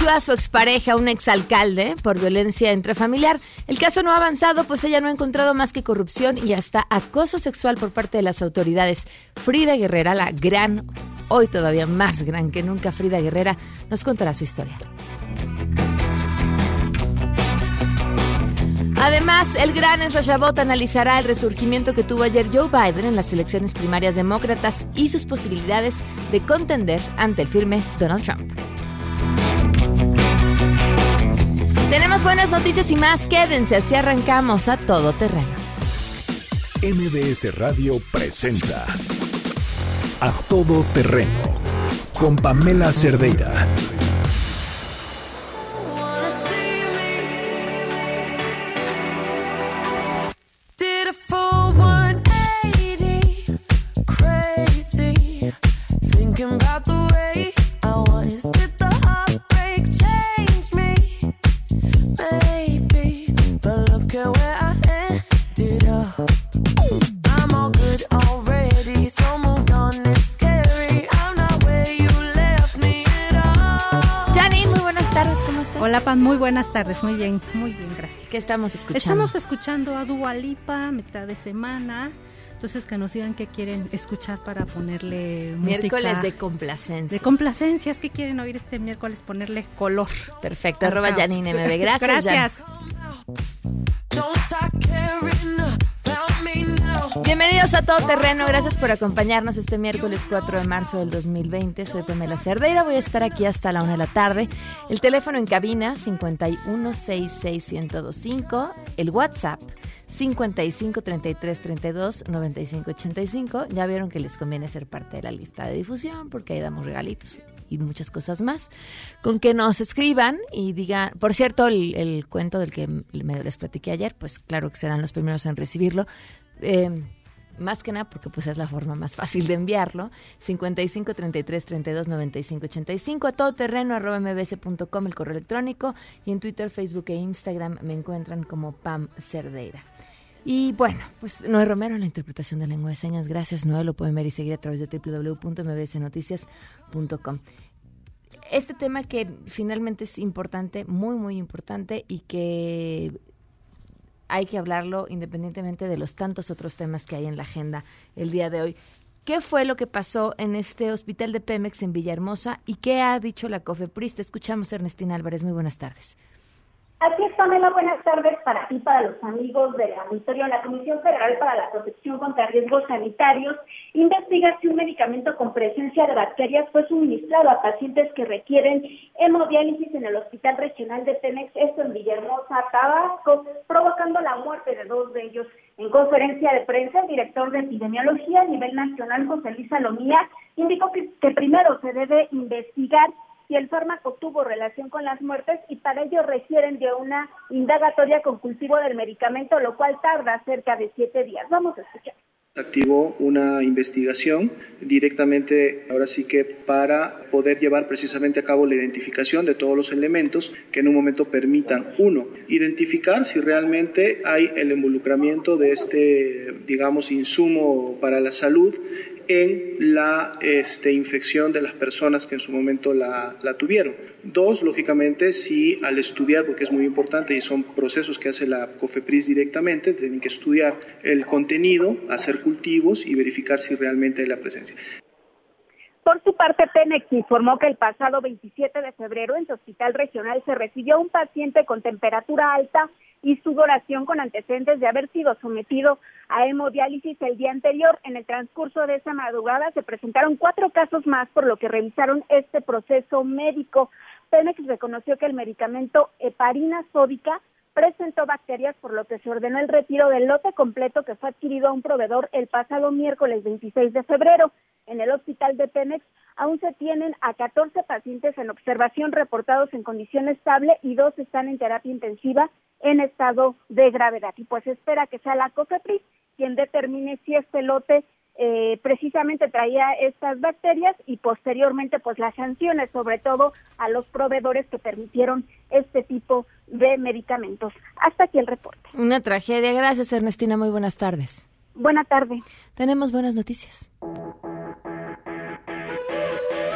denunció a su expareja, un exalcalde, por violencia intrafamiliar. El caso no ha avanzado, pues ella no ha encontrado más que corrupción y hasta acoso sexual por parte de las autoridades. Frida Guerrera, la gran, hoy todavía más gran que nunca, Frida Guerrera, nos contará su historia. Además, el gran Ezra analizará el resurgimiento que tuvo ayer Joe Biden en las elecciones primarias demócratas y sus posibilidades de contender ante el firme Donald Trump. Tenemos buenas noticias y más. Quédense así arrancamos a todo terreno. MBS Radio presenta A Todo Terreno con Pamela Cerdeira. Muy buenas tardes, muy bien, muy bien, gracias. ¿Qué estamos escuchando? Estamos escuchando a Dua Lipa, mitad de semana. Entonces que nos digan qué quieren escuchar para ponerle Miércoles de complacencia. De complacencias, ¿qué quieren oír este miércoles? Ponerle color. Perfecto, arroba Janine MB. Gracias. Gracias. Bienvenidos a Todo Terreno, gracias por acompañarnos este miércoles 4 de marzo del 2020. Soy Pamela Cerdeira, voy a estar aquí hasta la una de la tarde. El teléfono en cabina 5166125, el WhatsApp 5533329585. Ya vieron que les conviene ser parte de la lista de difusión porque ahí damos regalitos y muchas cosas más. Con que nos escriban y digan, por cierto, el, cuento del que me les platiqué ayer, pues claro que serán los primeros en recibirlo. Eh, más que nada porque pues es la forma más fácil de enviarlo. 55 33 32 95 85 a todoterreno arroba mbs.com el correo electrónico y en Twitter, Facebook e Instagram me encuentran como Pam Cerdeira. Y bueno, pues Noé Romero en la interpretación de lengua de señas. Gracias, Noé. Lo pueden ver y seguir a través de www.mbsnoticias.com. Este tema que finalmente es importante, muy, muy importante y que hay que hablarlo independientemente de los tantos otros temas que hay en la agenda el día de hoy. ¿Qué fue lo que pasó en este hospital de Pemex en Villahermosa y qué ha dicho la COFEPRIS? Escuchamos, Ernestina Álvarez. Muy buenas tardes. Así es, Pamela, buenas tardes para ti, para los amigos del auditorio. La Comisión Federal para la Protección contra Riesgos Sanitarios investiga si un medicamento con presencia de bacterias fue suministrado a pacientes que requieren hemodiálisis en el Hospital Regional de Pemex, esto en Villahermosa, Tabasco, provocando la muerte de dos de ellos. En conferencia de prensa, el director de epidemiología a nivel nacional, José Luis Salomía, indicó que primero se debe investigar si el fármaco tuvo relación con las muertes y para ello requieren de una indagatoria con cultivo del medicamento, lo cual tarda cerca de siete días. Vamos a escuchar activó una investigación directamente, ahora sí que para poder llevar precisamente a cabo la identificación de todos los elementos que en un momento permitan, uno, identificar si realmente hay el involucramiento de este, digamos, insumo para la salud en la este, infección de las personas que en su momento la, la, tuvieron. Dos, lógicamente, si al estudiar, porque es muy importante y son procesos que hace la COFEPRIS directamente, tienen que estudiar el contenido, hacer cultivos y verificar si realmente hay la presencia. Por su parte, Penex informó que el pasado 27 de febrero en su hospital regional se recibió un paciente con temperatura alta y sudoración con antecedentes de haber sido sometido a hemodiálisis el día anterior. En el transcurso de esa madrugada se presentaron cuatro casos más, por lo que revisaron este proceso médico. Penex reconoció que el medicamento heparina sódica presentó bacterias, por lo que se ordenó el retiro del lote completo que fue adquirido a un proveedor el pasado miércoles 26 de febrero. En el hospital de Pemex aún se tienen a 14 pacientes en observación reportados en condición estable y dos están en terapia intensiva en estado de gravedad. Y pues espera que sea la COFEPRIS quien determine si este lote eh, precisamente traía estas bacterias y posteriormente pues las sanciones sobre todo a los proveedores que permitieron este tipo de medicamentos. Hasta aquí el reporte. Una tragedia. Gracias Ernestina. Muy buenas tardes. Buena tarde. Tenemos buenas noticias.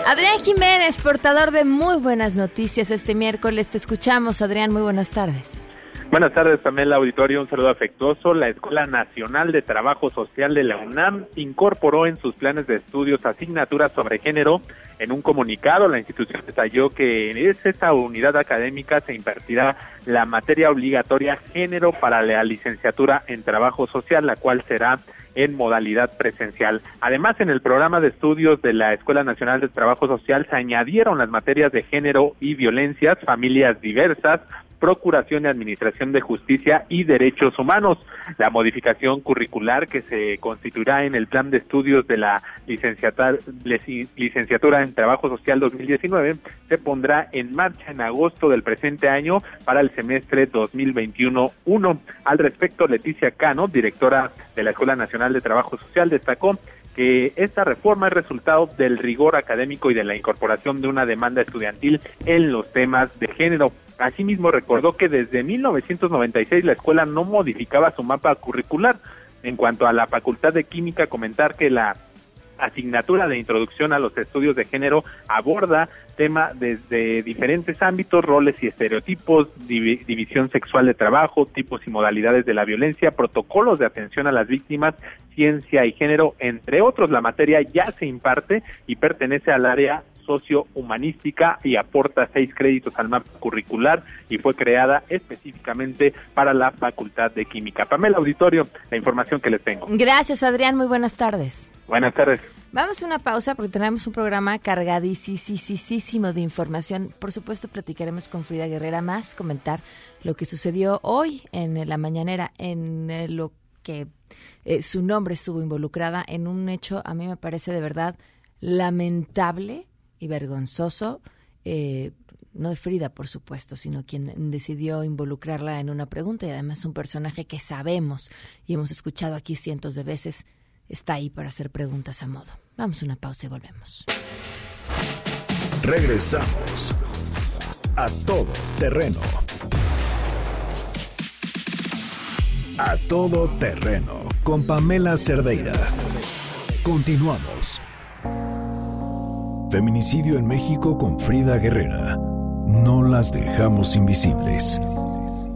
Adrián Jiménez, portador de muy buenas noticias este miércoles. Te escuchamos, Adrián. Muy buenas tardes. Buenas tardes, Pamela Auditorio. Un saludo afectuoso. La Escuela Nacional de Trabajo Social de la UNAM incorporó en sus planes de estudios asignaturas sobre género. En un comunicado, la institución detalló que en esta unidad académica se impartirá la materia obligatoria género para la licenciatura en trabajo social, la cual será en modalidad presencial. Además, en el programa de estudios de la Escuela Nacional de Trabajo Social se añadieron las materias de género y violencias, familias diversas, Procuración y Administración de Justicia y Derechos Humanos. La modificación curricular que se constituirá en el plan de estudios de la licenciatura en Trabajo Social 2019 se pondrá en marcha en agosto del presente año para el semestre 2021-1. Al respecto, Leticia Cano, directora de la Escuela Nacional de Trabajo Social, destacó que esta reforma es resultado del rigor académico y de la incorporación de una demanda estudiantil en los temas de género. Asimismo, recordó que desde 1996 la escuela no modificaba su mapa curricular. En cuanto a la Facultad de Química, comentar que la asignatura de introducción a los estudios de género aborda temas desde diferentes ámbitos, roles y estereotipos, división sexual de trabajo, tipos y modalidades de la violencia, protocolos de atención a las víctimas, ciencia y género, entre otros. La materia ya se imparte y pertenece al área sociohumanística y aporta seis créditos al mapa curricular y fue creada específicamente para la Facultad de Química. Pamela Auditorio, la información que les tengo. Gracias, Adrián. Muy buenas tardes. Buenas tardes. Vamos a una pausa porque tenemos un programa cargadísimo de información. Por supuesto, platicaremos con Frida Guerrera más, comentar lo que sucedió hoy en la mañanera, en eh, lo que eh, su nombre estuvo involucrada en un hecho, a mí me parece de verdad lamentable y vergonzoso. Eh, no de Frida, por supuesto, sino quien decidió involucrarla en una pregunta y además un personaje que sabemos y hemos escuchado aquí cientos de veces está ahí para hacer preguntas a modo. Vamos a una pausa y volvemos. Regresamos a todo terreno. A todo terreno con Pamela Cerdeira. Continuamos. Feminicidio en México con Frida Guerrera. No las dejamos invisibles.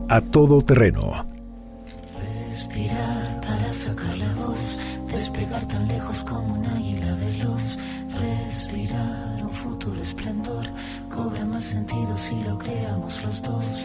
A todo terreno. Respirar para sacar la voz despegar tan lejos como un águila veloz, respirar un futuro esplendor, cobra más sentido si lo creamos los dos.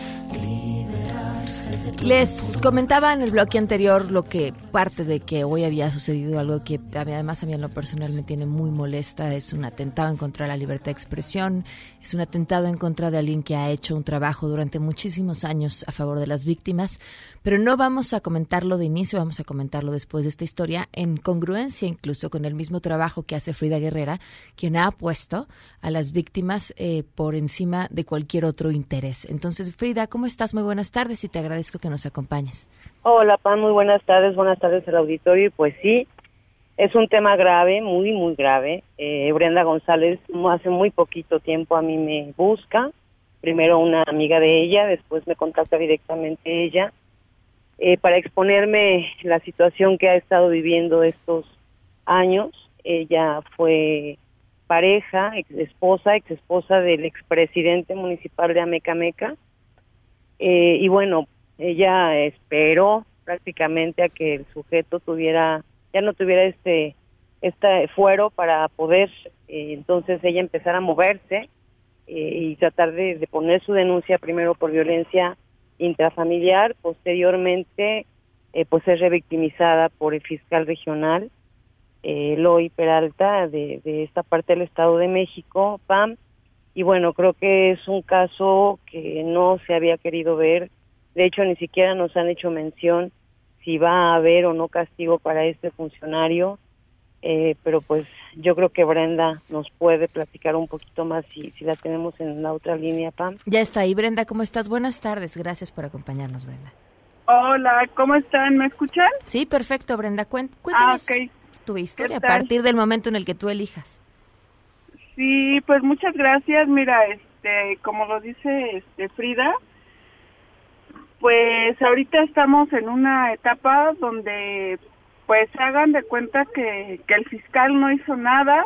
Les comentaba en el bloque anterior lo que parte de que hoy había sucedido algo que además a mí en lo personal me tiene muy molesta, es un atentado en contra de la libertad de expresión, es un atentado en contra de alguien que ha hecho un trabajo durante muchísimos años a favor de las víctimas, pero no vamos a comentarlo de inicio, vamos a comentarlo después de esta historia en congruencia incluso con el mismo trabajo que hace Frida Guerrera, quien ha puesto a las víctimas eh, por encima de cualquier otro interés. Entonces, Frida, ¿cómo estás? Muy buenas tardes y te agradezco que nos acompañes. Hola, Pan, muy buenas tardes, buenas tardes al auditorio. Pues sí, es un tema grave, muy, muy grave. Eh, Brenda González hace muy poquito tiempo a mí me busca, primero una amiga de ella, después me contacta directamente ella, eh, para exponerme la situación que ha estado viviendo estos años. Ella fue pareja, ex esposa, ex esposa del expresidente municipal de Amecameca, eh, y bueno, ella esperó prácticamente a que el sujeto tuviera, ya no tuviera este, este fuero para poder eh, entonces ella empezar a moverse eh, y tratar de, poner su denuncia primero por violencia intrafamiliar, posteriormente pues ser revictimizada por el fiscal regional Eloy Peralta de, de esta parte del Estado de México, PAM, y bueno, creo que es un caso que no se había querido ver De hecho, ni siquiera nos han hecho mención si va a haber o no castigo para este funcionario. Eh, pero pues yo creo que Brenda nos puede platicar un poquito más si, si la tenemos en la otra línea, Pam. Ya está ahí, Brenda, ¿cómo estás? Buenas tardes, gracias por acompañarnos, Brenda. Hola, ¿cómo están? ¿Me escuchan? Sí, perfecto, Brenda. cuéntanos ah, tu historia a partir del momento en el que tú elijas. Sí, pues muchas gracias. Mira, este, como lo dice este Frida, pues ahorita estamos en una etapa donde pues hagan de cuenta que, que el fiscal no hizo nada,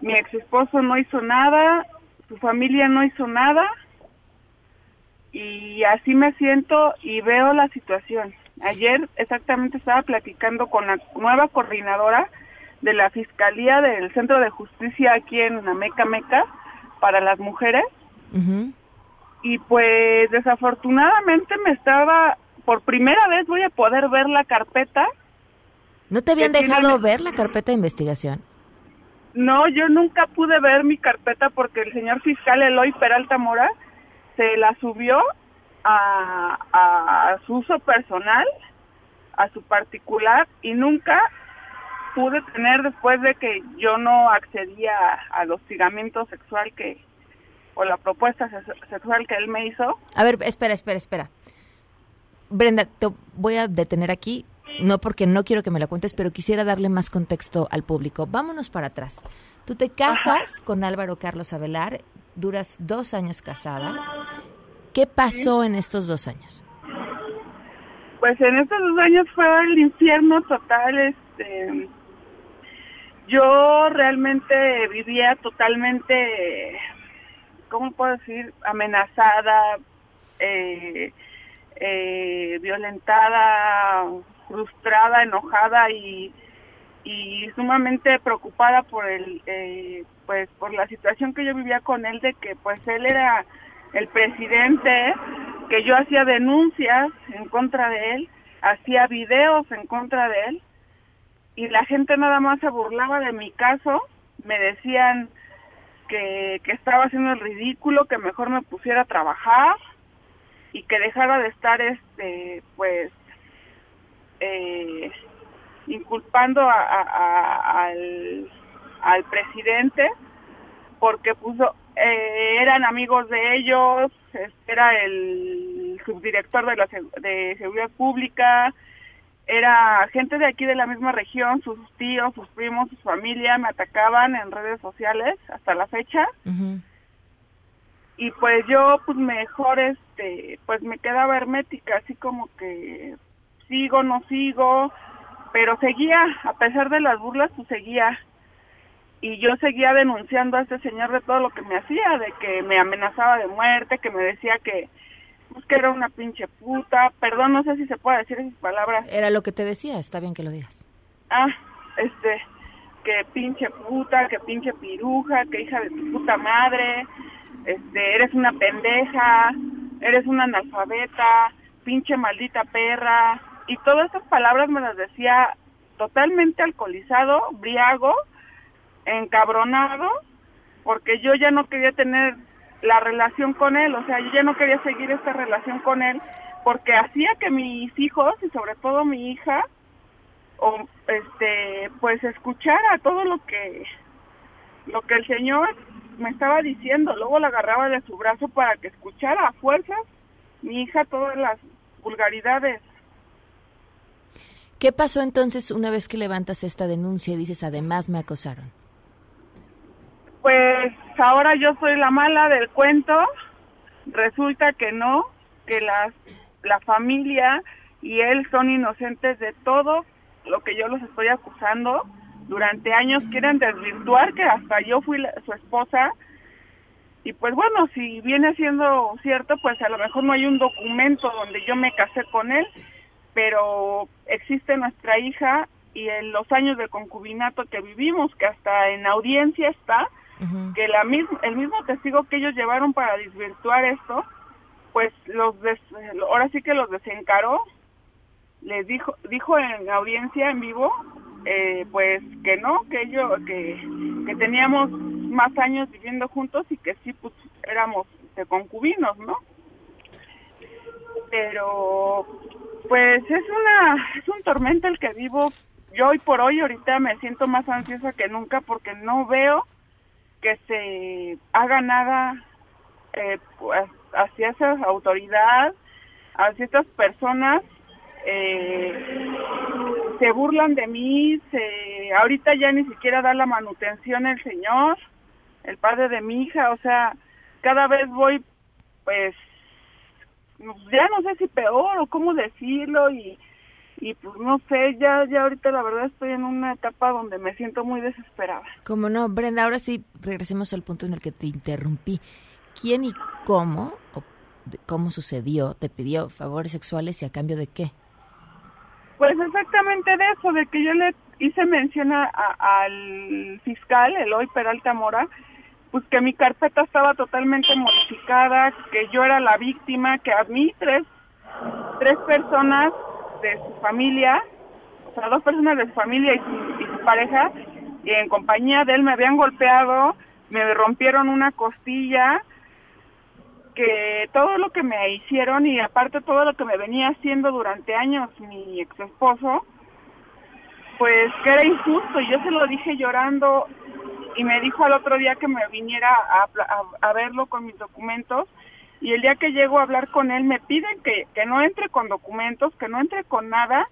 mi ex esposo no hizo nada, su familia no hizo nada y así me siento y veo la situación. Ayer exactamente estaba platicando con la nueva coordinadora de la Fiscalía del Centro de Justicia aquí en Ameca Meca para las mujeres. Y pues desafortunadamente me estaba, por primera vez voy a poder ver la carpeta ¿No te habían dejado ver la carpeta de investigación? No, yo nunca pude ver mi carpeta porque el señor fiscal Eloy Peralta Mora se la subió a, a, su uso personal, a su particular, y nunca pude tener después de que yo no accedía al hostigamiento sexual que, o la propuesta sexual que él me hizo. A ver, espera, espera, espera. Brenda, te voy a detener aquí no porque no quiero que me la cuentes, pero quisiera darle más contexto al público. Vámonos para atrás. Tú te casas con Álvaro Carlos Avelar, duras dos años casada. ¿Qué pasó en estos dos años? Pues en estos dos años fue el infierno total. Este, yo realmente vivía totalmente, ¿cómo puedo decir? Amenazada, eh, eh, violentada, frustrada, enojada y, y sumamente preocupada por el eh, pues por la situación que yo vivía con él de que pues él era el presidente que yo hacía denuncias en contra de él hacía videos en contra de él y la gente nada más se burlaba de mi caso me decían que, estaba haciendo el ridículo que mejor me pusiera a trabajar y que dejara de estar este pues eh, inculpando al, al presidente porque puso eh, eran amigos de ellos era el subdirector de la de seguridad pública era gente de aquí de la misma región sus tíos sus primos su familia me atacaban en redes sociales hasta la fecha y pues yo pues mejor este pues me quedaba hermética así como que sigo, no sigo, pero seguía, a pesar de las burlas, pues seguía. Y yo seguía denunciando a este señor de todo lo que me hacía, de que me amenazaba de muerte, que me decía que, pues, que era una pinche puta. Perdón, no sé si se puede decir esas palabras. Era lo que te decía, está bien que lo digas. Ah, este, que pinche puta, que pinche piruja, que hija de tu puta madre, este, eres una pendeja, eres una analfabeta, pinche maldita perra, y todas estas palabras me las decía totalmente alcoholizado, briago, encabronado, porque yo ya no quería tener la relación con él, o sea, yo ya no quería seguir esta relación con él, porque hacía que mis hijos y sobre todo mi hija, este, pues escuchara todo lo que, lo que el señor me estaba diciendo, luego la agarraba de su brazo para que escuchara a fuerzas. Mi hija todas las vulgaridades. ¿Qué pasó entonces una vez que levantas esta denuncia y dices, además me acosaron? Pues ahora yo soy la mala del cuento. Resulta que no, que las, la familia y él son inocentes de todo lo que yo los estoy acusando. Durante años quieren desvirtuar que hasta yo fui su esposa. Y pues bueno, si viene siendo cierto, pues a lo mejor no hay un documento donde yo me casé con él pero existe nuestra hija y en los años de concubinato que vivimos, que hasta en audiencia está, que la el mismo testigo que ellos llevaron para desvirtuar esto, pues los ahora sí que los desencaró, les dijo dijo en audiencia en vivo, eh, pues que no, que ellos que, que teníamos más años viviendo juntos y que sí pues éramos de concubinos, ¿no? pero pues es una es un tormento el que vivo. Yo hoy por hoy ahorita me siento más ansiosa que nunca porque no veo que se haga nada eh, pues, hacia esa autoridad, hacia estas personas. Eh, se burlan de mí, se, ahorita ya ni siquiera da la manutención el señor, el padre de mi hija, o sea, cada vez voy, pues, ya no sé si peor o cómo decirlo y, y pues no sé, ya, ya ahorita la verdad estoy en una etapa donde me siento muy desesperada. Como no, Brenda, ahora sí regresemos al punto en el que te interrumpí. ¿Quién y cómo, o cómo sucedió, te pidió favores sexuales y a cambio de qué? Pues exactamente de eso, de que yo le hice mención a, al fiscal, Eloy Peralta Mora, pues que mi carpeta estaba totalmente modificada, que yo era la víctima, que a mí tres, tres personas de su familia, o sea, dos personas de su familia y su, pareja, y en compañía de él me habían golpeado, me rompieron una costilla, que todo lo que me hicieron y aparte todo lo que me venía haciendo durante años mi ex esposo, pues que era injusto. Y yo se lo dije llorando y me dijo al otro día que me viniera a, verlo con mis documentos y el día que llego a hablar con él me piden que, que no entre con documentos, que no entre con nada.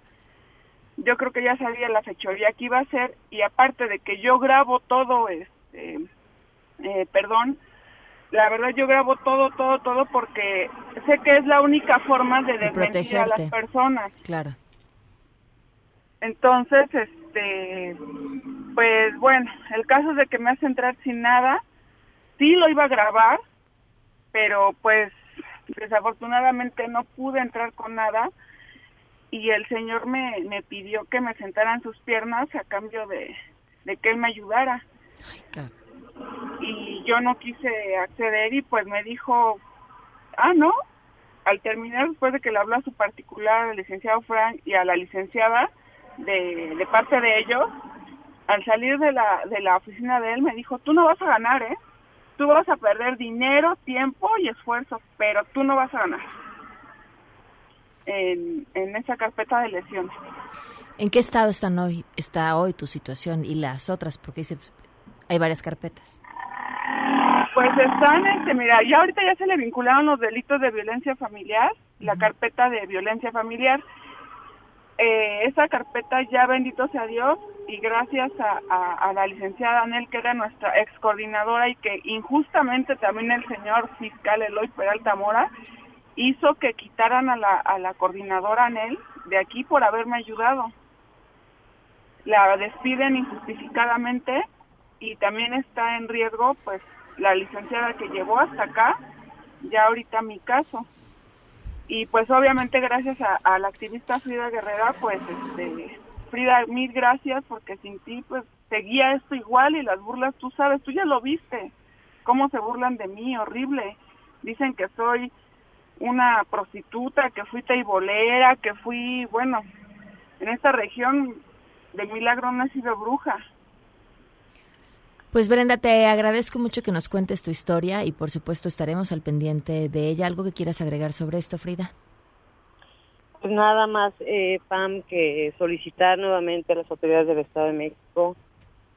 Yo creo que ya sabía la fechoría que iba a ser y aparte de que yo grabo todo, este, eh, perdón, la verdad yo grabo todo, todo, todo porque sé que es la única forma de desmentir a las personas. Claro. Entonces, este, pues bueno, el caso es de que me hace entrar sin nada, sí lo iba a grabar, pero pues desafortunadamente no pude entrar con nada y el señor me, me pidió que me sentara en sus piernas a cambio de, de que él me ayudara. Ay, y yo no quise acceder y pues me dijo, ah, no, al terminar después de que le habló a su particular, al licenciado Frank y a la licenciada de, de parte de ellos, al salir de la, de la oficina de él me dijo, tú no vas a ganar, ¿eh? Tú vas a perder dinero, tiempo y esfuerzo, pero tú no vas a ganar en, en esa carpeta de lesiones. ¿En qué estado están hoy, está hoy tu situación y las otras? Porque dice, hay varias carpetas. Pues están, este, mira, ya ahorita ya se le vincularon los delitos de violencia familiar, la carpeta de violencia familiar. Eh, esa carpeta ya, bendito sea Dios, y gracias a, la licenciada Anel, que era nuestra ex coordinadora y que injustamente también el señor fiscal Eloy Peralta Mora hizo que quitaran a la, a la coordinadora Anel de aquí por haberme ayudado. La despiden injustificadamente y también está en riesgo pues la licenciada que llevó hasta acá, ya ahorita mi caso. Y pues obviamente gracias a, la activista Frida Guerrera, pues este, Frida, mil gracias porque sin ti pues seguía esto igual y las burlas, tú sabes, tú ya lo viste, cómo se burlan de mí, horrible. Dicen que soy una prostituta, que fui teibolera, que fui, bueno, en esta región de milagro no he sido bruja. Pues Brenda, te agradezco mucho que nos cuentes tu historia y por supuesto estaremos al pendiente de ella. ¿Algo que quieras agregar sobre esto, Frida? Pues nada más, eh, Pam, que solicitar nuevamente a las autoridades del Estado de México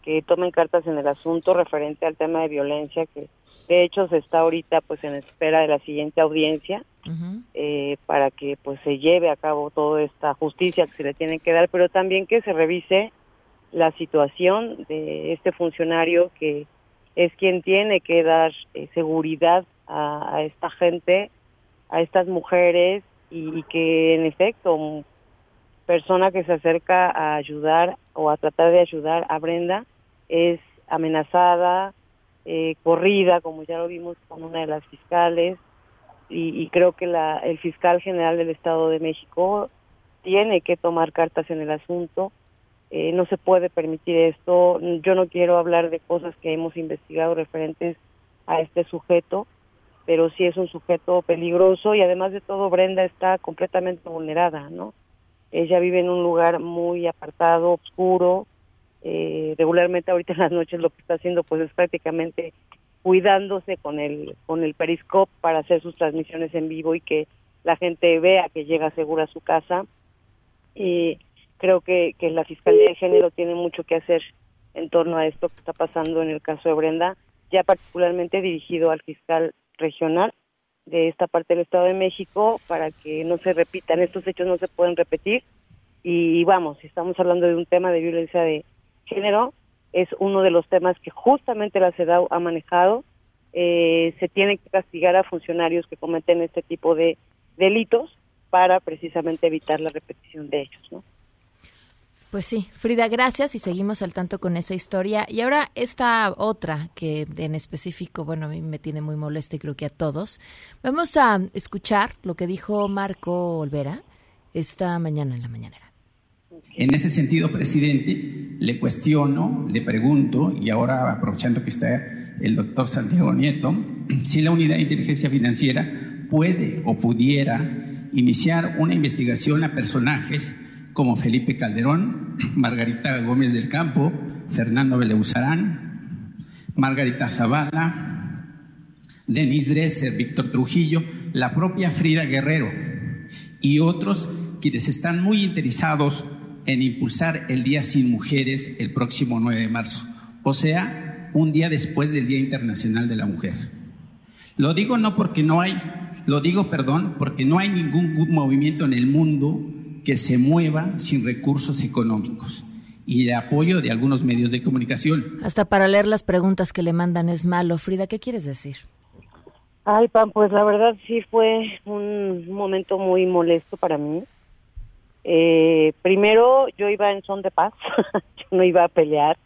que tomen cartas en el asunto referente al tema de violencia, que de hecho se está ahorita pues en espera de la siguiente audiencia eh, para que pues se lleve a cabo toda esta justicia que se le tiene que dar, pero también que se revise la situación de este funcionario que es quien tiene que dar eh, seguridad a, esta gente, a estas mujeres y, que en efecto persona que se acerca a ayudar o a tratar de ayudar a Brenda es amenazada, eh, corrida, como ya lo vimos con una de las fiscales, y, y creo que la, el fiscal general del Estado de México tiene que tomar cartas en el asunto eh, no se puede permitir esto. Yo no quiero hablar de cosas que hemos investigado referentes a este sujeto, pero sí es un sujeto peligroso y además de todo Brenda está completamente vulnerada, ¿no? Ella vive en un lugar muy apartado, oscuro. Eh, regularmente ahorita en las noches lo que está haciendo pues es prácticamente cuidándose con el con el periscope para hacer sus transmisiones en vivo y que la gente vea que llega segura a su casa. Y creo que, que la Fiscalía de Género tiene mucho que hacer en torno a esto que está pasando en el caso de Brenda, ya particularmente dirigido al fiscal regional de esta parte del Estado de México para que no se repitan, estos hechos no se pueden repetir y vamos, si estamos hablando de un tema de violencia de género, es uno de los temas que justamente la CEDAW ha manejado. Eh, se tiene que castigar a funcionarios que cometen este tipo de delitos para precisamente evitar la repetición de ellos, ¿no? Pues sí, Frida, gracias y seguimos al tanto con esa historia. Y ahora esta otra que en específico, bueno, a mí me tiene muy molesta y creo que a todos. Vamos a escuchar lo que dijo Marco Olvera esta mañana en la mañanera. En ese sentido, presidente, le cuestiono, le pregunto, y ahora aprovechando que está el doctor Santiago Nieto, si la unidad de inteligencia financiera puede o pudiera iniciar una investigación a personajes como Felipe Calderón, Margarita Gómez del Campo, Fernando Beleuzarán, Margarita Zavala, Denis Dresser, Víctor Trujillo, la propia Frida Guerrero y otros quienes están muy interesados en impulsar el Día Sin Mujeres el próximo 9 de marzo, o sea, un día después del Día Internacional de la Mujer. Lo digo no porque no hay, lo digo, perdón, porque no hay ningún movimiento en el mundo que se mueva sin recursos económicos y de apoyo de algunos medios de comunicación. Hasta para leer las preguntas que le mandan es malo. Frida, ¿qué quieres decir? Ay, Pam, pues la verdad sí fue un momento muy molesto para mí. Eh, primero, yo iba en son de paz, yo no iba a pelear,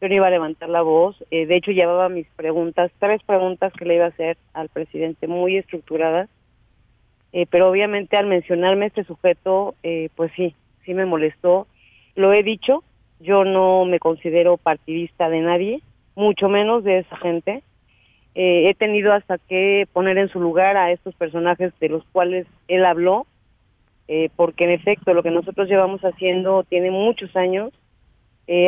yo no iba a levantar la voz. Eh, de hecho, llevaba mis preguntas, tres preguntas que le iba a hacer al presidente, muy estructuradas eh, pero obviamente al mencionarme este sujeto, eh, pues sí, sí me molestó. Lo he dicho, yo no me considero partidista de nadie, mucho menos de esa gente. Eh, he tenido hasta que poner en su lugar a estos personajes de los cuales él habló, porque en efecto lo que nosotros llevamos haciendo tiene muchos años.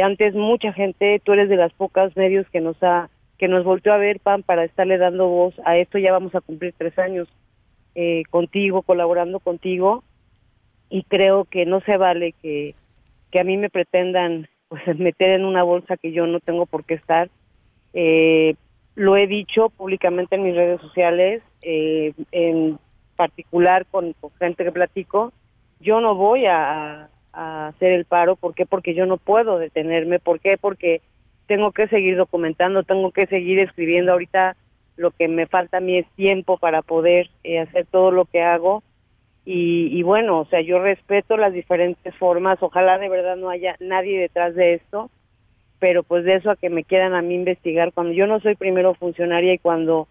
antes mucha gente, tú eres de las pocas medios que nos ha que nos volteó a ver, Pan, para estarle dando voz a esto. Ya vamos a cumplir tres años eh, contigo, colaborando contigo, y creo que no se vale que, que a mí me pretendan pues meter en una bolsa que yo no tengo por qué estar. Eh, lo he dicho públicamente en mis redes sociales, eh, en particular con, gente que platico, yo no voy a, a, hacer el paro, ¿por qué? Porque yo no puedo detenerme, ¿por qué? Porque tengo que seguir documentando, tengo que seguir escribiendo. Ahorita lo que me falta a mí es tiempo para poder eh, hacer todo lo que hago y, bueno, o sea, yo respeto las diferentes formas, ojalá de verdad no haya nadie detrás de esto, pero pues de eso a que me quieran a mí investigar, cuando yo no soy primero funcionaria y cuando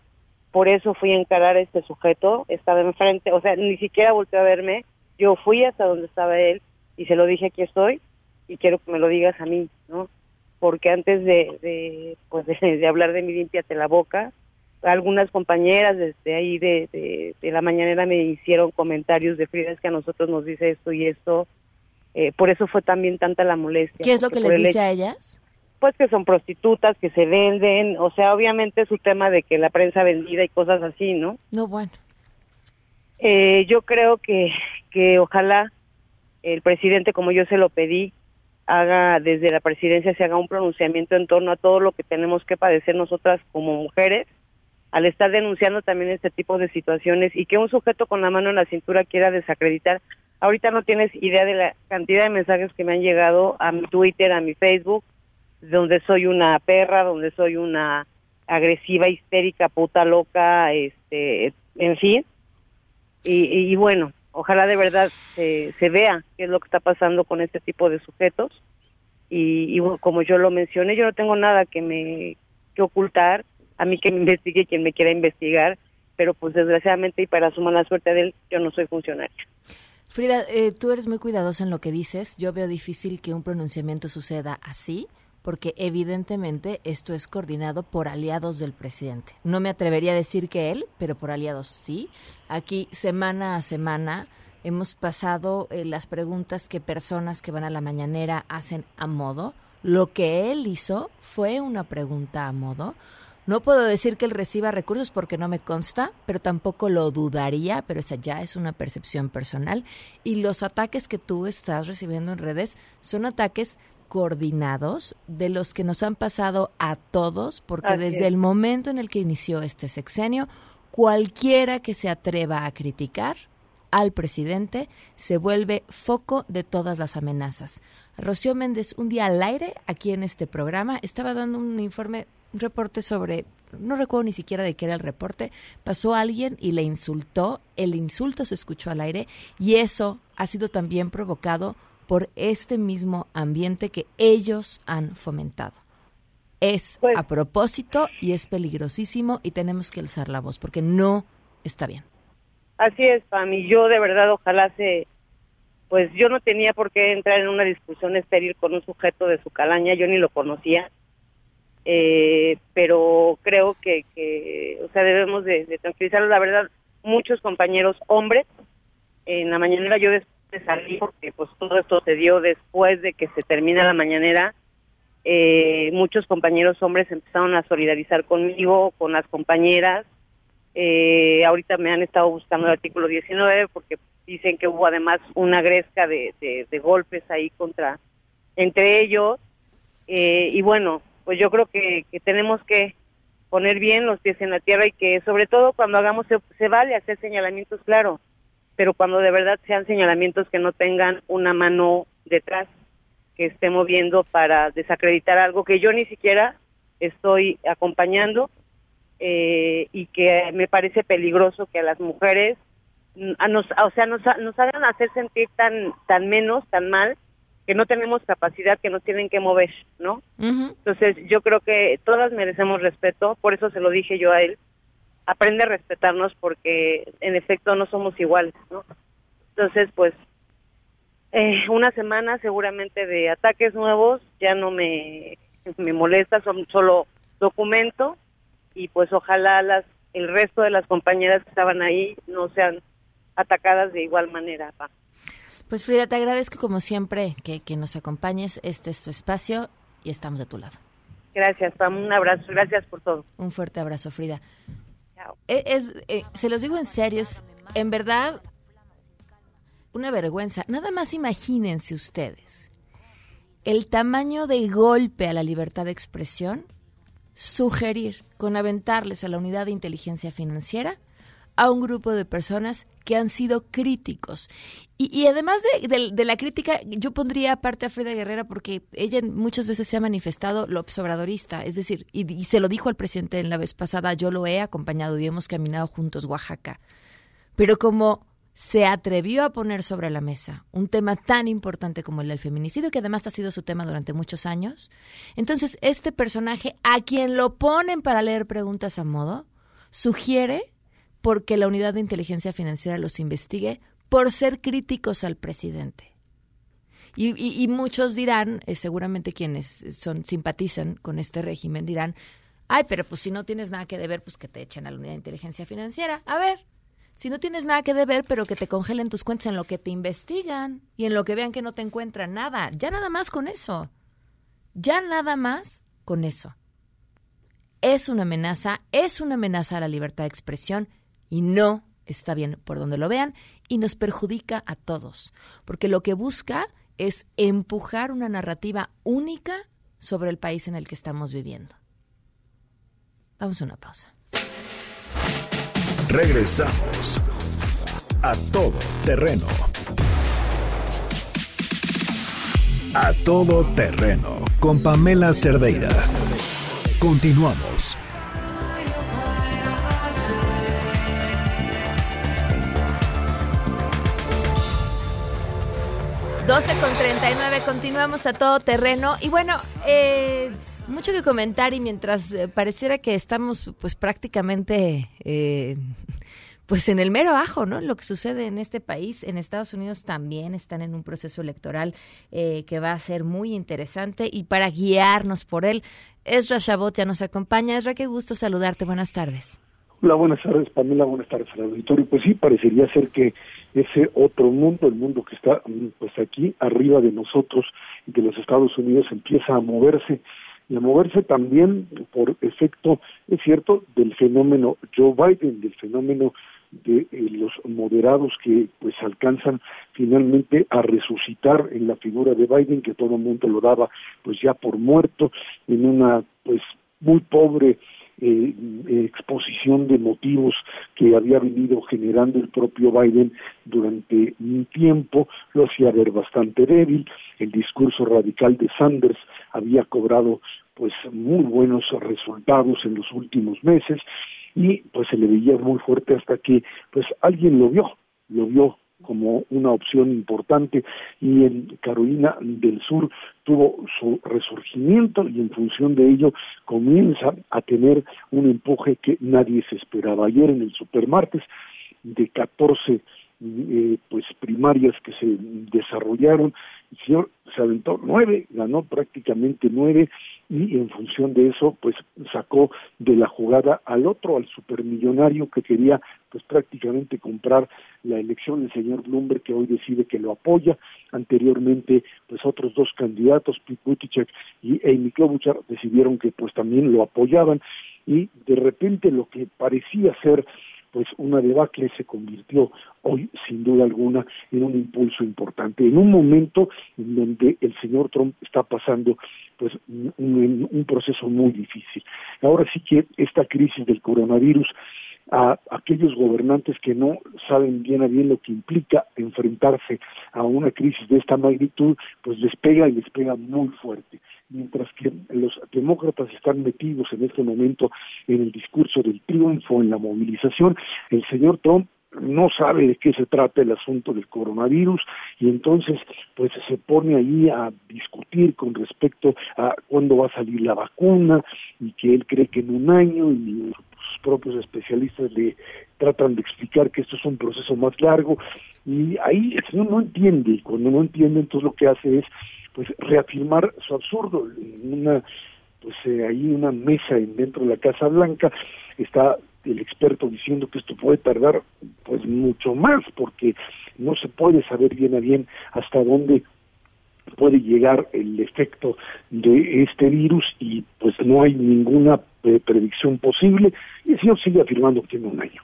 por eso fui a encarar a este sujeto, estaba enfrente, o sea, ni siquiera volteó a verme, yo fui hasta donde estaba él y se lo dije, aquí estoy y quiero que me lo digas a mí, ¿no? Porque antes de, de pues de, hablar de mí, limpiate la boca, algunas compañeras desde ahí de, de, la mañanera me hicieron comentarios de Frida, es que a nosotros nos dice esto y esto. Eh, por eso fue también tanta la molestia. ¿Qué es lo que les dice a ellas? Pues que son prostitutas, que se venden, o sea, obviamente es un tema de que la prensa vendida y cosas así, ¿no? No, bueno. Eh, yo creo que, que ojalá el presidente, como yo se lo pedí, haga desde la presidencia se haga un pronunciamiento en torno a todo lo que tenemos que padecer nosotras como mujeres al estar denunciando también este tipo de situaciones y que un sujeto con la mano en la cintura quiera desacreditar. Ahorita no tienes idea de la cantidad de mensajes que me han llegado a mi Twitter, a mi Facebook, donde soy una perra, donde soy una agresiva, histérica, puta loca, este, en fin. Y, bueno, ojalá de verdad se, se vea qué es lo que está pasando con este tipo de sujetos. Y, y como yo lo mencioné, yo no tengo nada que me que ocultar a mí que me investigue quien me quiera investigar, pero pues desgraciadamente y para su mala suerte de él, yo no soy funcionario. Frida, eh, tú eres muy cuidadosa en lo que dices. Yo veo difícil que un pronunciamiento suceda así, porque evidentemente esto es coordinado por aliados del presidente. No me atrevería a decir que él, pero por aliados sí. Aquí semana a semana hemos pasado eh, las preguntas que personas que van a la mañanera hacen a modo. Lo que él hizo fue una pregunta a modo No puedo decir que él reciba recursos porque no me consta, pero tampoco lo dudaría, pero esa ya es una percepción personal. Y los ataques que tú estás recibiendo en redes son ataques coordinados de los que nos han pasado a todos, porque desde el momento en el que inició este sexenio, cualquiera que se atreva a criticar al presidente se vuelve foco de todas las amenazas. Rocío Méndez, un día al aire, aquí en este programa, estaba dando un informe, un reporte sobre, no recuerdo ni siquiera de qué era el reporte, pasó alguien y le insultó, el insulto se escuchó al aire y eso ha sido también provocado por este mismo ambiente que ellos han fomentado. Es Pues a propósito y es peligrosísimo y tenemos que alzar la voz porque no está bien. Así es, mí Yo de verdad ojalá se... Pues yo no tenía por qué entrar en una discusión estéril con un sujeto de su calaña, yo ni lo conocía, eh, pero creo que, que, o sea, debemos de, de tranquilizarlos. La verdad, muchos compañeros hombres, en la mañanera yo después de salir, porque pues todo esto se dio después de que se termina la mañanera, eh, muchos compañeros hombres empezaron a solidarizar conmigo, con las compañeras, eh, ahorita me han estado buscando el artículo 19 porque dicen que hubo además una gresca de, de, de golpes ahí contra entre ellos. Eh, y bueno pues yo creo que, que tenemos que poner bien los pies en la tierra y que sobre todo cuando hagamos se, vale hacer señalamientos claro pero cuando de verdad sean señalamientos que no tengan una mano detrás que esté moviendo para desacreditar algo que yo ni siquiera estoy acompañando eh, y que me parece peligroso que a las mujeres a nos, o sea, nos, nos hagan hacer sentir tan tan menos, tan mal, que no tenemos capacidad, que nos tienen que mover, ¿no? Entonces, yo creo que todas merecemos respeto, por eso se lo dije yo a él. Aprende a respetarnos porque en efecto no somos iguales, ¿no? Entonces, pues eh, una semana seguramente de ataques nuevos ya no me me molesta, son solo documento y pues ojalá las el resto de las compañeras que estaban ahí no sean atacadas de igual manera. Pa. Pues Frida, te agradezco como siempre que, que, nos acompañes. Este es tu espacio y estamos de tu lado. Gracias, Pam. Un abrazo. Gracias por todo. Un fuerte abrazo, Frida. Chao. Es, es eh, se los digo en serio, es, en verdad, una vergüenza. Nada más imagínense ustedes el tamaño de golpe a la libertad de expresión sugerir con aventarles a la unidad de inteligencia financiera a un grupo de personas que han sido críticos. Y, además de, la crítica, yo pondría aparte a Frida Guerrera porque ella muchas veces se ha manifestado lo observadorista, es decir, y, y se lo dijo al presidente en la vez pasada, yo lo he acompañado y hemos caminado juntos Oaxaca. Pero como se atrevió a poner sobre la mesa un tema tan importante como el del feminicidio, que además ha sido su tema durante muchos años. Entonces, este personaje, a quien lo ponen para leer preguntas a modo, sugiere porque la unidad de inteligencia financiera los investigue por ser críticos al presidente. Y, muchos dirán, eh, seguramente quienes son simpatizan con este régimen, dirán, ay, pero pues si no tienes nada que deber, pues que te echen a la unidad de inteligencia financiera. A ver, si no tienes nada que deber, pero que te congelen tus cuentas en lo que te investigan y en lo que vean que no te encuentran nada. Ya nada más con eso. Ya nada más con eso. Es una amenaza, es una amenaza a la libertad de expresión y no está bien por donde lo vean y nos perjudica a todos, porque lo que busca es empujar una narrativa única sobre el país en el que estamos viviendo. Vamos a una pausa. Regresamos a todo terreno. A todo terreno con Pamela Cerdeira. Continuamos. Doce con 39, continuamos a todo terreno. Y bueno, eh, mucho que comentar y mientras eh, pareciera que estamos pues prácticamente eh, pues en el mero ajo, ¿no? Lo que sucede en este país, en Estados Unidos también están en un proceso electoral eh, que va a ser muy interesante y para guiarnos por él, Ezra Shabot ya nos acompaña. Ezra, qué gusto saludarte. Buenas tardes. Hola, buenas tardes, Pamela. Buenas tardes al auditorio. Pues sí, parecería ser que ese otro mundo, el mundo que está pues aquí arriba de nosotros y de los Estados Unidos empieza a moverse y a moverse también por efecto, es cierto, del fenómeno Joe Biden, del fenómeno de eh, los moderados que pues alcanzan finalmente a resucitar en la figura de Biden que todo el mundo lo daba pues ya por muerto en una pues muy pobre eh, exposición de motivos que había venido generando el propio Biden durante un tiempo, lo hacía ver bastante débil, el discurso radical de Sanders había cobrado pues muy buenos resultados en los últimos meses y pues se le veía muy fuerte hasta que pues alguien lo vio, lo vio como una opción importante y en Carolina del Sur tuvo su resurgimiento y en función de ello comienza a tener un empuje que nadie se esperaba. Ayer en el Supermartes de 14 eh, pues primarias que se desarrollaron, el señor se aventó nueve, ganó prácticamente nueve y en función de eso pues sacó de la jugada al otro, al supermillonario que quería pues prácticamente comprar la elección. Del señor Bloomberg que hoy decide que lo apoya, anteriormente pues otros dos candidatos, Pete Buttigieg y Amy Klobuchar decidieron que pues también lo apoyaban. Y de repente lo que parecía ser pues una debacle se convirtió hoy, sin duda alguna, en un impulso importante, en un momento en donde el señor Trump está pasando pues un, un proceso muy difícil. Ahora sí que esta crisis del coronavirus a aquellos gobernantes que no saben bien a bien lo que implica enfrentarse a una crisis de esta magnitud, pues les pega y les pega muy fuerte. Mientras que los demócratas están metidos en este momento en el discurso del triunfo, en la movilización, el señor Trump no sabe de qué se trata el asunto del coronavirus y entonces pues se pone ahí a discutir con respecto a cuándo va a salir la vacuna y que él cree que en un año y sus propios especialistas le tratan de explicar que esto es un proceso más largo y ahí el señor no entiende y cuando no entiende entonces lo que hace es pues reafirmar su absurdo. En una pues eh, ahí una mesa dentro de la Casa Blanca está el experto diciendo que esto puede tardar pues mucho más porque no se puede saber bien a bien hasta dónde puede llegar el efecto de este virus y pues no hay ninguna eh, predicción posible y el señor sigue afirmando que tiene un año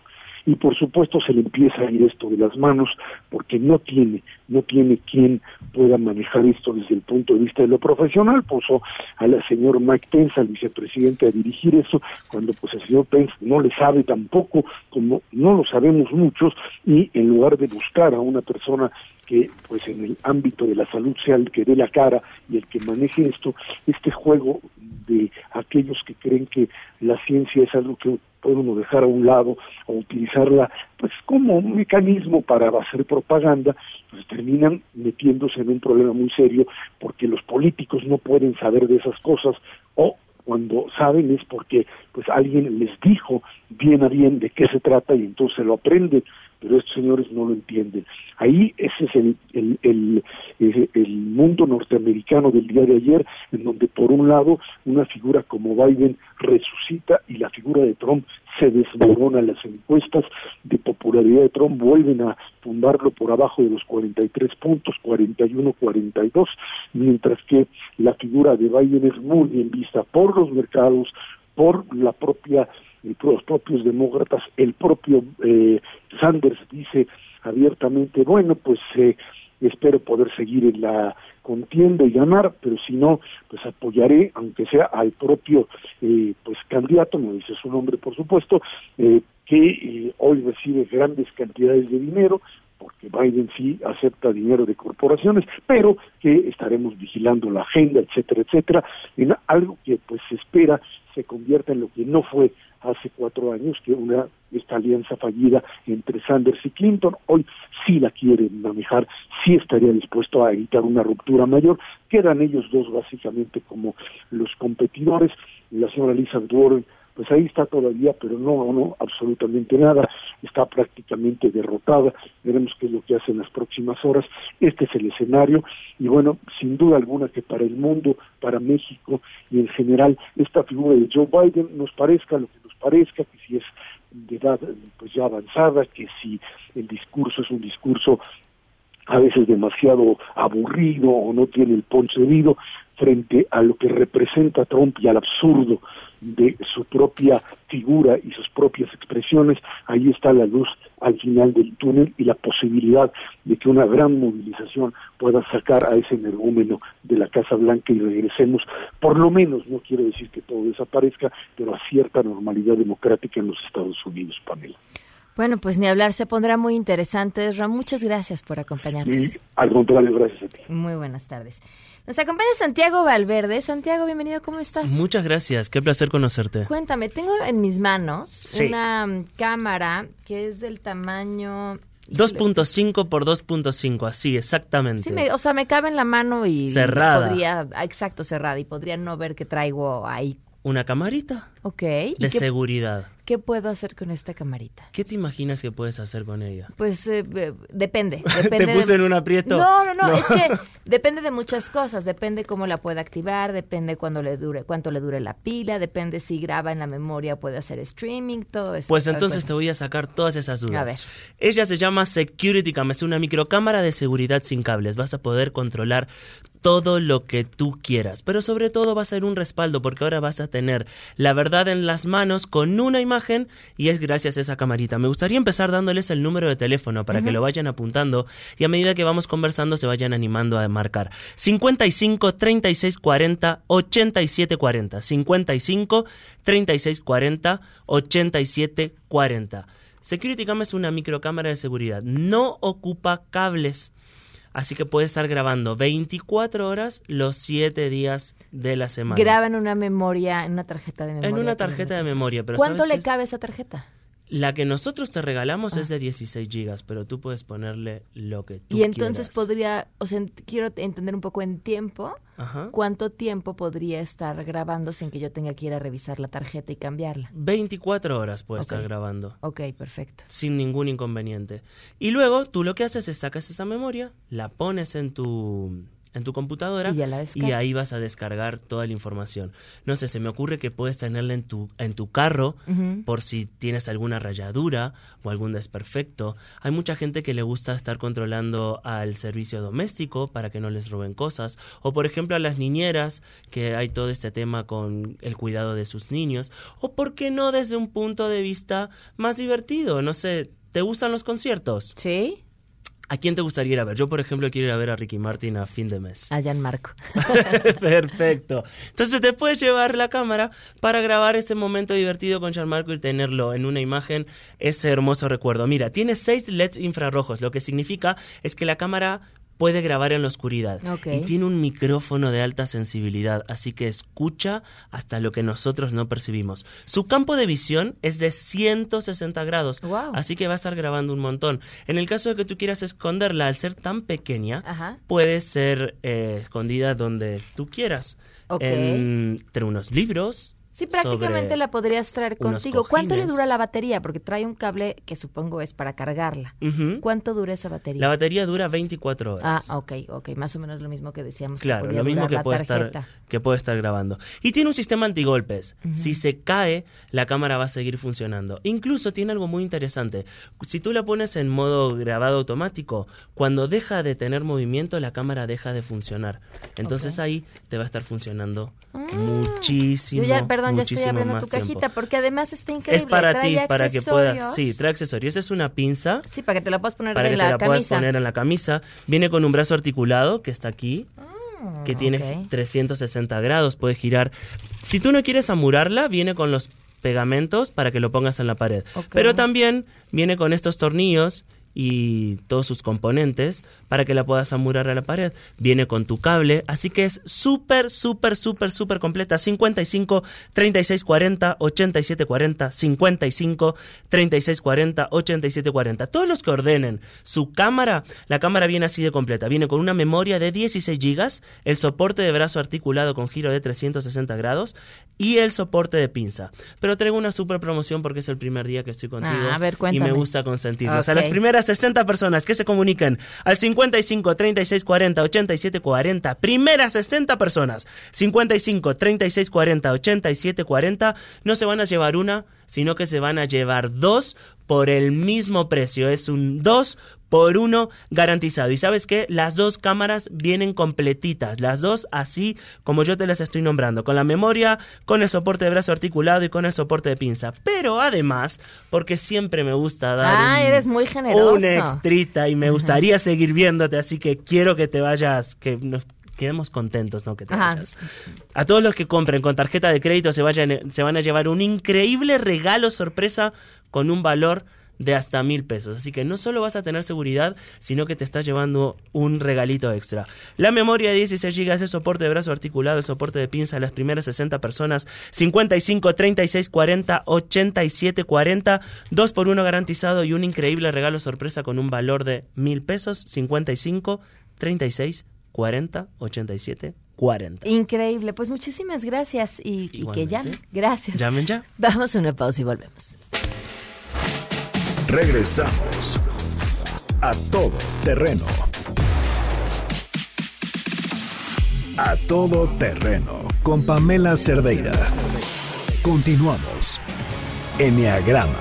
y por supuesto se le empieza a ir esto de las manos porque no tiene, no tiene quien pueda manejar esto desde el punto de vista de lo profesional, puso al señor Mike Pence, al vicepresidente, a dirigir eso, cuando pues el señor Pence no le sabe tampoco, como no lo sabemos muchos, y en lugar de buscar a una persona que pues en el ámbito de la salud sea el que dé la cara y el que maneje esto, este juego de aquellos que creen que la ciencia es algo que puede uno dejar a un lado o utilizarla pues como un mecanismo para hacer propaganda, pues terminan metiéndose en un problema muy serio porque los políticos no pueden saber de esas cosas o cuando saben es porque pues alguien les dijo bien a bien de qué se trata y entonces lo aprenden pero estos señores no lo entienden. Ahí ese es el, el, el, mundo norteamericano del día de ayer, en donde por un lado una figura como Biden resucita y la figura de Trump se desmorona. Las encuestas de popularidad de Trump vuelven a fundarlo por abajo de los 43 puntos, 41-42, mientras que la figura de Biden es muy bien vista por los mercados, por la propia los propios demócratas, el propio eh, Sanders dice abiertamente, bueno, pues eh, espero poder seguir en la contienda y ganar, pero si no, pues apoyaré, aunque sea al propio eh, pues candidato, no dice su nombre por supuesto, eh, que eh, hoy recibe grandes cantidades de dinero, porque Biden sí acepta dinero de corporaciones, pero que estaremos vigilando la agenda, etcétera, etcétera, en algo que pues se espera se convierta en lo que no fue hace cuatro años, que una esta alianza fallida entre Sanders y Clinton, hoy sí la quieren manejar, sí estaría dispuesto a evitar una ruptura mayor, quedan ellos dos básicamente como los competidores, la señora Elizabeth Warren pues ahí está todavía, pero no, no, absolutamente nada, está prácticamente derrotada, veremos qué es lo que hace en las próximas horas, este es el escenario, y bueno, sin duda alguna que para el mundo, para México y en general, esta figura de Joe Biden nos parezca lo que nos parezca, que si es de edad pues ya avanzada, que si el discurso es un discurso a veces demasiado aburrido o no tiene el punch debido frente a lo que representa Trump y al absurdo de su propia figura y sus propias expresiones, ahí está la luz al final del túnel y la posibilidad de que una gran movilización pueda sacar a ese energúmeno de la Casa Blanca y regresemos, por lo menos, no quiero decir que todo desaparezca, pero a cierta normalidad democrática en los Estados Unidos, Pamela. Bueno, pues ni hablar, se pondrá muy interesante. Esra, muchas gracias por acompañarnos. Y al contrario, gracias a ti. Muy buenas tardes. Nos acompaña Santiago Valverde. Santiago, bienvenido, ¿cómo estás? Muchas gracias, qué placer conocerte. Cuéntame, tengo en mis manos Sí. una mm, cámara que es del tamaño... 2.5 por 2.5, así, exactamente. Sí, me- o sea, me cabe en la mano y Cerrada. podría, ah, exacto, cerrada, y podría no ver que traigo ahí. Una camarita Ok. ¿Y de qué, seguridad. qué puedo hacer con esta camarita? ¿Qué te imaginas que puedes hacer con ella? Pues eh, depende. depende Te puse de- en un aprieto. No, no, no, No. es que depende de muchas cosas. Depende cómo la pueda activar, depende cuándo le dure, cuánto le dure la pila, depende si graba en la memoria, puede hacer streaming, todo eso. Pues entonces te voy a sacar todas esas dudas. A ver. Ella se llama Security Cam, es una microcámara de seguridad sin cables. Vas a poder controlar todo lo que tú quieras, pero sobre todo va a ser un respaldo porque ahora vas a tener la verdad en las manos con una imagen y es gracias a esa camarita. Me gustaría empezar dándoles el número de teléfono para que lo vayan apuntando y a medida que vamos conversando se vayan animando a marcar. 55 36 40 87 40. 55 36 40 87 40. Security Cam es una microcámara de seguridad. No ocupa cables. Así que puede estar grabando 24 horas los 7 días de la semana. Graba en una memoria, en una tarjeta de memoria. en una tarjeta de memoria. Pero ¿Cuánto ¿sabes le cabe esa tarjeta? La que nosotros te regalamos Ah. es de 16 gigas, pero tú puedes ponerle lo que tú Y entonces quieras. podría, o sea, quiero entender un poco en tiempo, Ajá. ¿cuánto tiempo podría estar grabando sin que yo tenga que ir a revisar la tarjeta y cambiarla? 24 horas puede estar grabando. Ok, perfecto. sin ningún inconveniente. Y luego tú lo que haces es sacas esa memoria, la pones en tu en tu computadora Y la ahí vas a descargar toda la información. No sé, se me ocurre que puedes tenerla en tu en tu carro por si tienes alguna rayadura o algún desperfecto. Hay mucha gente que le gusta estar controlando al servicio doméstico para que no les roben cosas o por ejemplo a las niñeras que hay todo este tema con el cuidado de sus niños o por qué no desde un punto de vista más divertido, no sé, ¿te gustan los conciertos? Sí. ¿A quién te gustaría ir a ver? Yo, por ejemplo, quiero ir a ver a Ricky Martin a fin de mes. A Gianmarco. Perfecto. Entonces te puedes llevar la cámara para grabar ese momento divertido con Gianmarco y tenerlo en una imagen, ese hermoso recuerdo. Mira, tiene seis LEDs infrarrojos, lo que significa es que la cámara puede grabar en la oscuridad y tiene un micrófono de alta sensibilidad, así que escucha hasta lo que nosotros no percibimos. Su campo de visión es de 160 grados, Wow. así que va a estar grabando un montón. En el caso de que tú quieras esconderla, al ser tan pequeña, Ajá. puede ser eh, escondida donde tú quieras. En- entre unos libros. Sí, prácticamente la podrías traer contigo. ¿Cuánto le dura la batería? Porque trae un cable que supongo es para cargarla. ¿Cuánto dura esa batería? La batería dura 24 horas. Ah, ok, ok. Más o menos lo mismo que decíamos Claro, que podía lo mismo durar que la puede, tarjeta. estar, que puede estar grabando. Y tiene un sistema antigolpes. Ujú. Si se cae, la cámara va a seguir funcionando. Incluso tiene algo muy interesante. Si tú la pones en modo grabado automático, cuando deja de tener movimiento, la cámara deja de funcionar. Entonces ahí te va a estar funcionando muchísimo. Ah. Yo ya, perdón, ya estoy abriendo tu tiempo. cajita porque además está increíble. Es para ti, para que puedas. Sí, trae accesorios. Esa es una pinza Sí, para que te la puedas poner para de que la te la puedas camisa. poner en la camisa. Viene con un brazo articulado que está aquí, que tiene Ah, ok. 360 grados, puede girar. Si tú no quieres amurarla, viene con los pegamentos para que lo pongas en la pared. Pero también viene con estos tornillos y todos sus componentes para que la puedas amurar a la pared. Viene con tu cable, así que es súper, súper, súper, súper completa. 55 36 40 87 40 55 36 40 87 40. Todos los que ordenen su cámara, la cámara viene así de completa. Viene con una memoria de 16 gigas, el soporte de brazo articulado con giro de 360 grados y el soporte de pinza. Pero traigo una super promoción porque es el primer día que estoy contigo Ah, a ver, y me gusta consentirlos. A Ok. las primeras 60 personas que se comuniquen al 55 36 40 87 40, primeras 60 personas, 55 36 40 87 40, no se van a llevar una, sino que se van a llevar dos por el mismo precio. Es un 2 por uno garantizado. Y sabes que las dos cámaras vienen completitas, las dos así como yo te las estoy nombrando, con la memoria, con el soporte de brazo articulado y con el soporte de pinza. Pero además, porque siempre me gusta dar Ah, un, eres muy generoso. un extrita y me gustaría seguir viéndote, así que quiero que te vayas, que nos quedemos contentos, ¿no? Que te vayas. A todos los que compren con tarjeta de crédito se, vayan, se van a llevar un increíble regalo sorpresa con un valor de hasta mil pesos. Así que no solo vas a tener seguridad, sino que te estás llevando un regalito extra. La memoria de 16 GB, el soporte de brazo articulado, el soporte de pinza, las primeras 60 personas, 55, 36, 40, 87, 40, 2 por 1 garantizado y un increíble regalo sorpresa con un valor de mil pesos, 55, 36, 40, 87, 40. Increíble, pues muchísimas gracias y, y que llamen. Gracias. Llamen ya. Vamos a una pausa y volvemos. Regresamos a todo terreno. A todo terreno con Pamela Cerdeira. Continuamos. Enneagrama.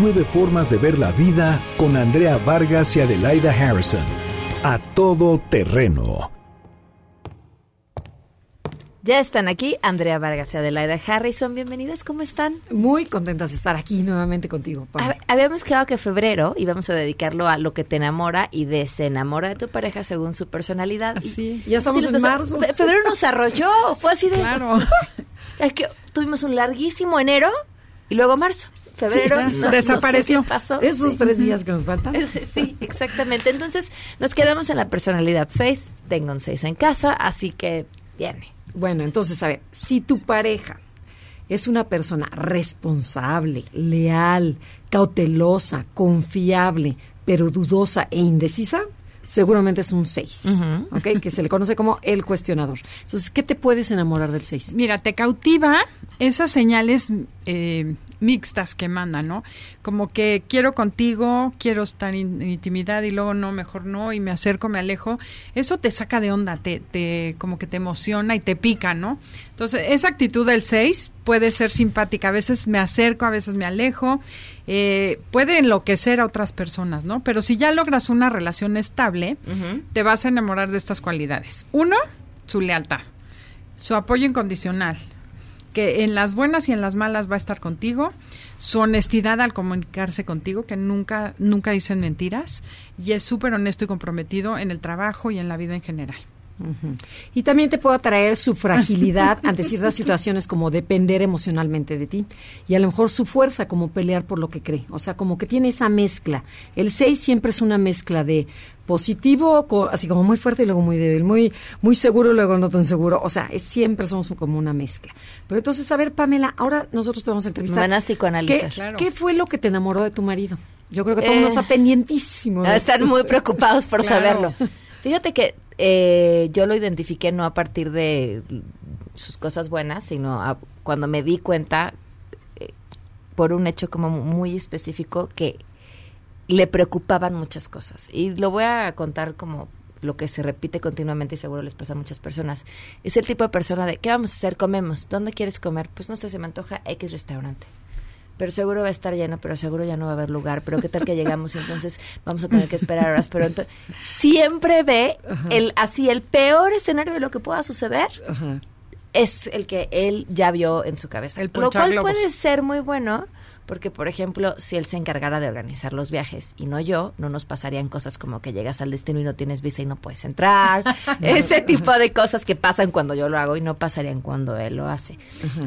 Nueve formas de ver la vida con Andrea Vargas y Adelaida Harrison. A todo terreno. Ya están aquí Andrea Vargas y Adelaida Harrison. Bienvenidas, ¿cómo están? Muy contentas de estar aquí nuevamente contigo. Hab- Habíamos quedado que febrero íbamos a dedicarlo a lo que te enamora y desenamora de tu pareja según su personalidad. Así Ya estamos en marzo. fe- Febrero nos arrolló, fue así de... Claro. Es que tuvimos un larguísimo enero y luego marzo. Febrero Sí, no- no sé desapareció. pasó. Esos Sí. tres días que nos faltan. Sí, exactamente. Entonces nos quedamos en la personalidad 6. Tengo un 6 en casa, así que viene. Bueno, entonces, a ver, si tu pareja es una persona responsable, leal, cautelosa, confiable, pero dudosa e indecisa, seguramente es un 6, ¿ok? Que se le conoce como el cuestionador. Entonces, ¿qué te puedes enamorar del 6? Mira, te cautiva esas señales eh, mixtas que mandan, ¿no? Como que quiero contigo, quiero estar en intimidad y luego no, mejor no, y me acerco, me alejo. Eso te saca de onda, te, te como que te emociona y te pica, ¿no? Entonces, esa actitud del 6 puede ser simpática. A veces me acerco, a veces me alejo. eh, puede enloquecer a otras personas, ¿no? Pero si ya logras una relación estable, te vas a enamorar de estas cualidades. Uno, su lealtad, su apoyo incondicional, que en las buenas y en las malas va a estar contigo, su honestidad al comunicarse contigo, que nunca, nunca dicen mentiras, y es súper honesto y comprometido en el trabajo y en la vida en general. Y también te puede atraer su fragilidad ante ciertas situaciones como depender emocionalmente de ti y a lo mejor su fuerza como pelear por lo que cree. O sea, como que tiene esa mezcla. El 6 siempre es una mezcla de positivo, co- así como muy fuerte y luego muy débil, muy muy seguro y luego no tan seguro. O sea, es, siempre somos como una mezcla. Pero entonces, a ver, Pamela, ahora nosotros te vamos a entrevistar. Van a psicoanalizar. ¿Qué, Claro. qué fue lo que te enamoró de tu marido? Yo creo que todo el mundo Eh, está pendientísimo. de Están esto. muy preocupados por Claro. saberlo. Fíjate que eh, yo lo identifiqué no a partir de sus cosas buenas, sino a- cuando me di cuenta eh, por un hecho como muy específico que le preocupaban muchas cosas. Y lo voy a contar como lo que se repite continuamente y seguro les pasa a muchas personas. Es el tipo de persona de, ¿qué vamos a hacer? Comemos. ¿Dónde quieres comer? Pues no sé, se me antoja X restaurante. Pero seguro va a estar lleno, pero seguro ya no va a haber lugar. Pero qué tal que llegamos y entonces vamos a tener que esperar horas. Pero ento- siempre ve el así el peor escenario de lo que pueda suceder Ajá. es el que él ya vio en su cabeza. El lo cual globos. puede ser muy bueno, porque por ejemplo, si él se encargara de organizar los viajes y no yo, no nos pasarían cosas como que llegas al destino y no tienes visa y no puedes entrar. Ese tipo de cosas que pasan cuando yo lo hago y no pasarían cuando él lo hace.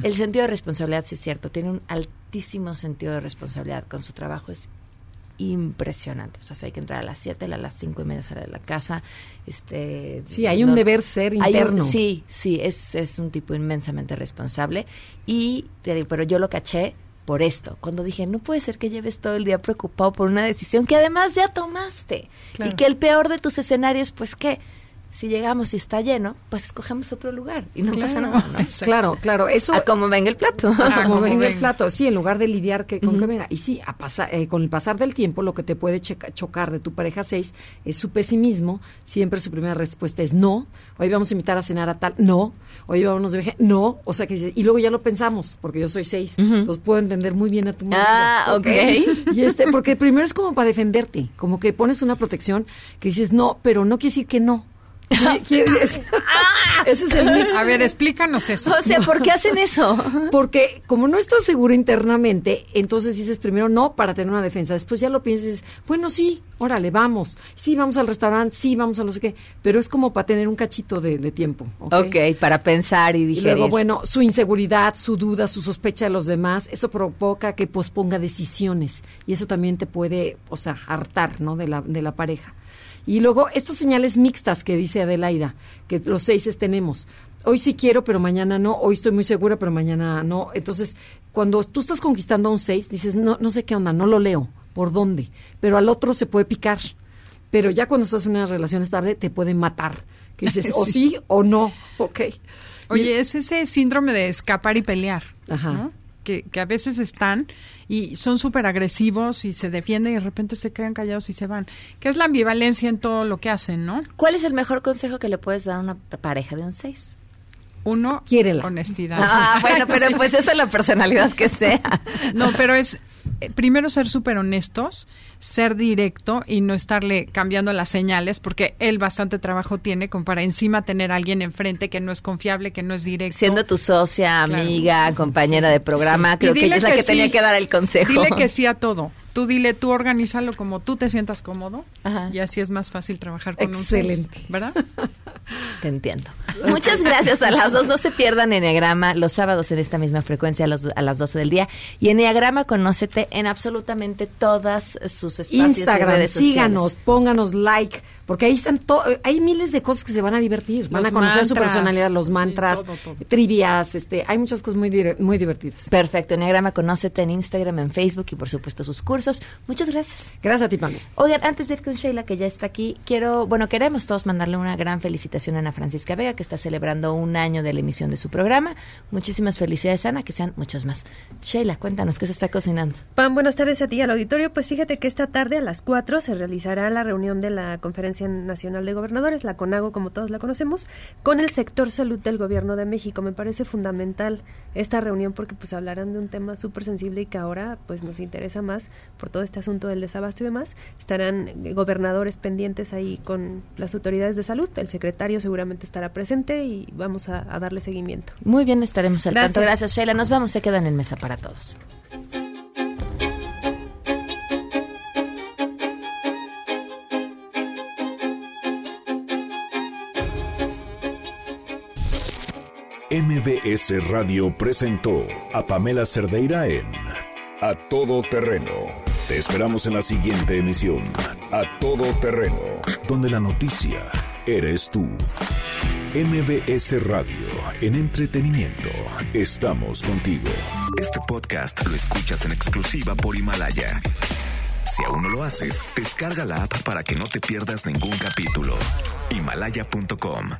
El sentido de responsabilidad, sí es cierto, tiene un altísimo sentido de responsabilidad con su trabajo. Es impresionante. O sea, si hay que entrar a las 7, a las cinco y media sale de la casa. Este, Sí, hay un deber ser un- interno. sí, sí, es, es un tipo inmensamente responsable. Y te digo, pero yo lo caché por esto, cuando dije, no puede ser que lleves todo el día preocupado por una decisión que además ya tomaste. Claro. Y que el peor de tus escenarios, pues que Si llegamos y está lleno, pues escogemos otro lugar y no Claro. pasa nada. ¿no? Claro, claro, eso A como venga el plato. Ah, como como venga el plato, sí, en lugar de lidiar que, con que venga. Y sí, a pasar, eh, con el pasar del tiempo, lo que te puede checa- chocar de tu pareja 6 es su pesimismo. Siempre su primera respuesta es no. Hoy vamos a invitar a cenar a tal, no. Hoy vamos de viaje, no. O sea que dice- y luego ya lo pensamos, porque yo soy 6. Entonces puedo entender muy bien a tu marido. Ah, ok. Y este, porque primero es como para defenderte, como que pones una protección que dices no, pero no quiere decir que no. Es- ese es el mix. A ver, explícanos eso. O sea, ¿por qué hacen eso? Porque como no estás seguro internamente, entonces dices primero no para tener una defensa. Después ya lo piensas y bueno, sí, órale, vamos. Sí, vamos al restaurante, sí, vamos a no sé qué. Pero es como para tener un cachito de, de tiempo. ¿ok? ok, para pensar y Y digerir. luego, bueno, su inseguridad, su duda, su sospecha de los demás, eso provoca que posponga decisiones. Y eso también te puede, o sea, hartar, ¿no? De la, de la pareja. Y luego, estas señales mixtas que dice Adelaida, que los seises tenemos. Hoy sí quiero, pero mañana no. Hoy estoy muy segura, pero mañana no. Entonces, cuando tú estás conquistando a un seis, dices, no, no sé qué onda, no lo leo. ¿Por dónde? Pero al otro se puede picar. Pero ya cuando estás en una relación estable, te puede matar. Que dices, o Sí. sí o no. Ok. Oye, es ese síndrome de escapar y pelear, Ajá. ¿no? Que, a veces están y son súper agresivos y se defienden y de repente se quedan callados y se van. Que es la ambivalencia en todo lo que hacen, ¿no? ¿Cuál es el mejor consejo que le puedes dar a una pareja de un 6? Uno, Quiérela. honestidad. Ah, bueno, pero pues esa es la personalidad que sea. No, pero es eh, primero ser súper honestos, ser directo y no estarle cambiando las señales, porque él bastante trabajo tiene como para encima tener a alguien enfrente que no es confiable, que no es directo. Siendo tu socia, Claro. ella, compañera de programa, Sí. creo que ella es la que, sí. tenía que dar el consejo. Dile que sí a todo. Tú dile, tú organízalo como tú te sientas cómodo Ajá. y así es más fácil trabajar con Excelente. un seis, ¿verdad? Te entiendo. Muchas gracias a las dos. No se pierdan Enneagrama los sábados en esta misma frecuencia a, los- a las 12 del día. Y Enneagrama Conócete en absolutamente todas sus espacios y Instagram, redes sociales. síganos, pónganos like, porque ahí están to- hay miles de cosas que se van a divertir, van Los a conocer su personalidad, los sí, mantras, todo, todo. trivias, este, hay muchas cosas muy muy divertidas. Perfecto. Enneagrama Conócete en Instagram, en Facebook y por supuesto sus cursos. Muchas gracias. Gracias a ti, Pamela. Oigan, antes de ir con Sheila, que ya está aquí, quiero, bueno, queremos todos mandarle una gran felicitación a Ana Francisca Vega, que está celebrando un año de la emisión de su programa. Muchísimas felicidades, Ana, que sean muchos más. Sheila, cuéntanos, ¿qué se está cocinando? Pam, buenas tardes a ti y al auditorio. Pues fíjate que esta tarde a las 4 se realizará la reunión de la Conferencia Nacional de Gobernadores, la CONAGO como todos la conocemos, con el sector salud del Gobierno de México. Me parece fundamental esta reunión porque pues hablarán de un tema súper sensible y que ahora pues nos interesa más por todo este asunto del desabasto y demás. Estarán eh, gobernadores pendientes ahí con las autoridades de salud. El secretario seguramente estará presente y vamos a, a darle seguimiento. Muy bien, estaremos al tanto. Gracias, Sheila. Nos vamos, se quedan en mesa para todos. MBS Radio presentó a Pamela Cerdeira en A Todo Terreno. Te esperamos en la siguiente emisión, A Todo Terreno, donde la noticia eres tú. MBS Radio, en entretenimiento, estamos contigo. Este podcast lo escuchas en exclusiva por Himalaya. Si aún no lo haces, descarga la app para que no te pierdas ningún capítulo. Himalaya.com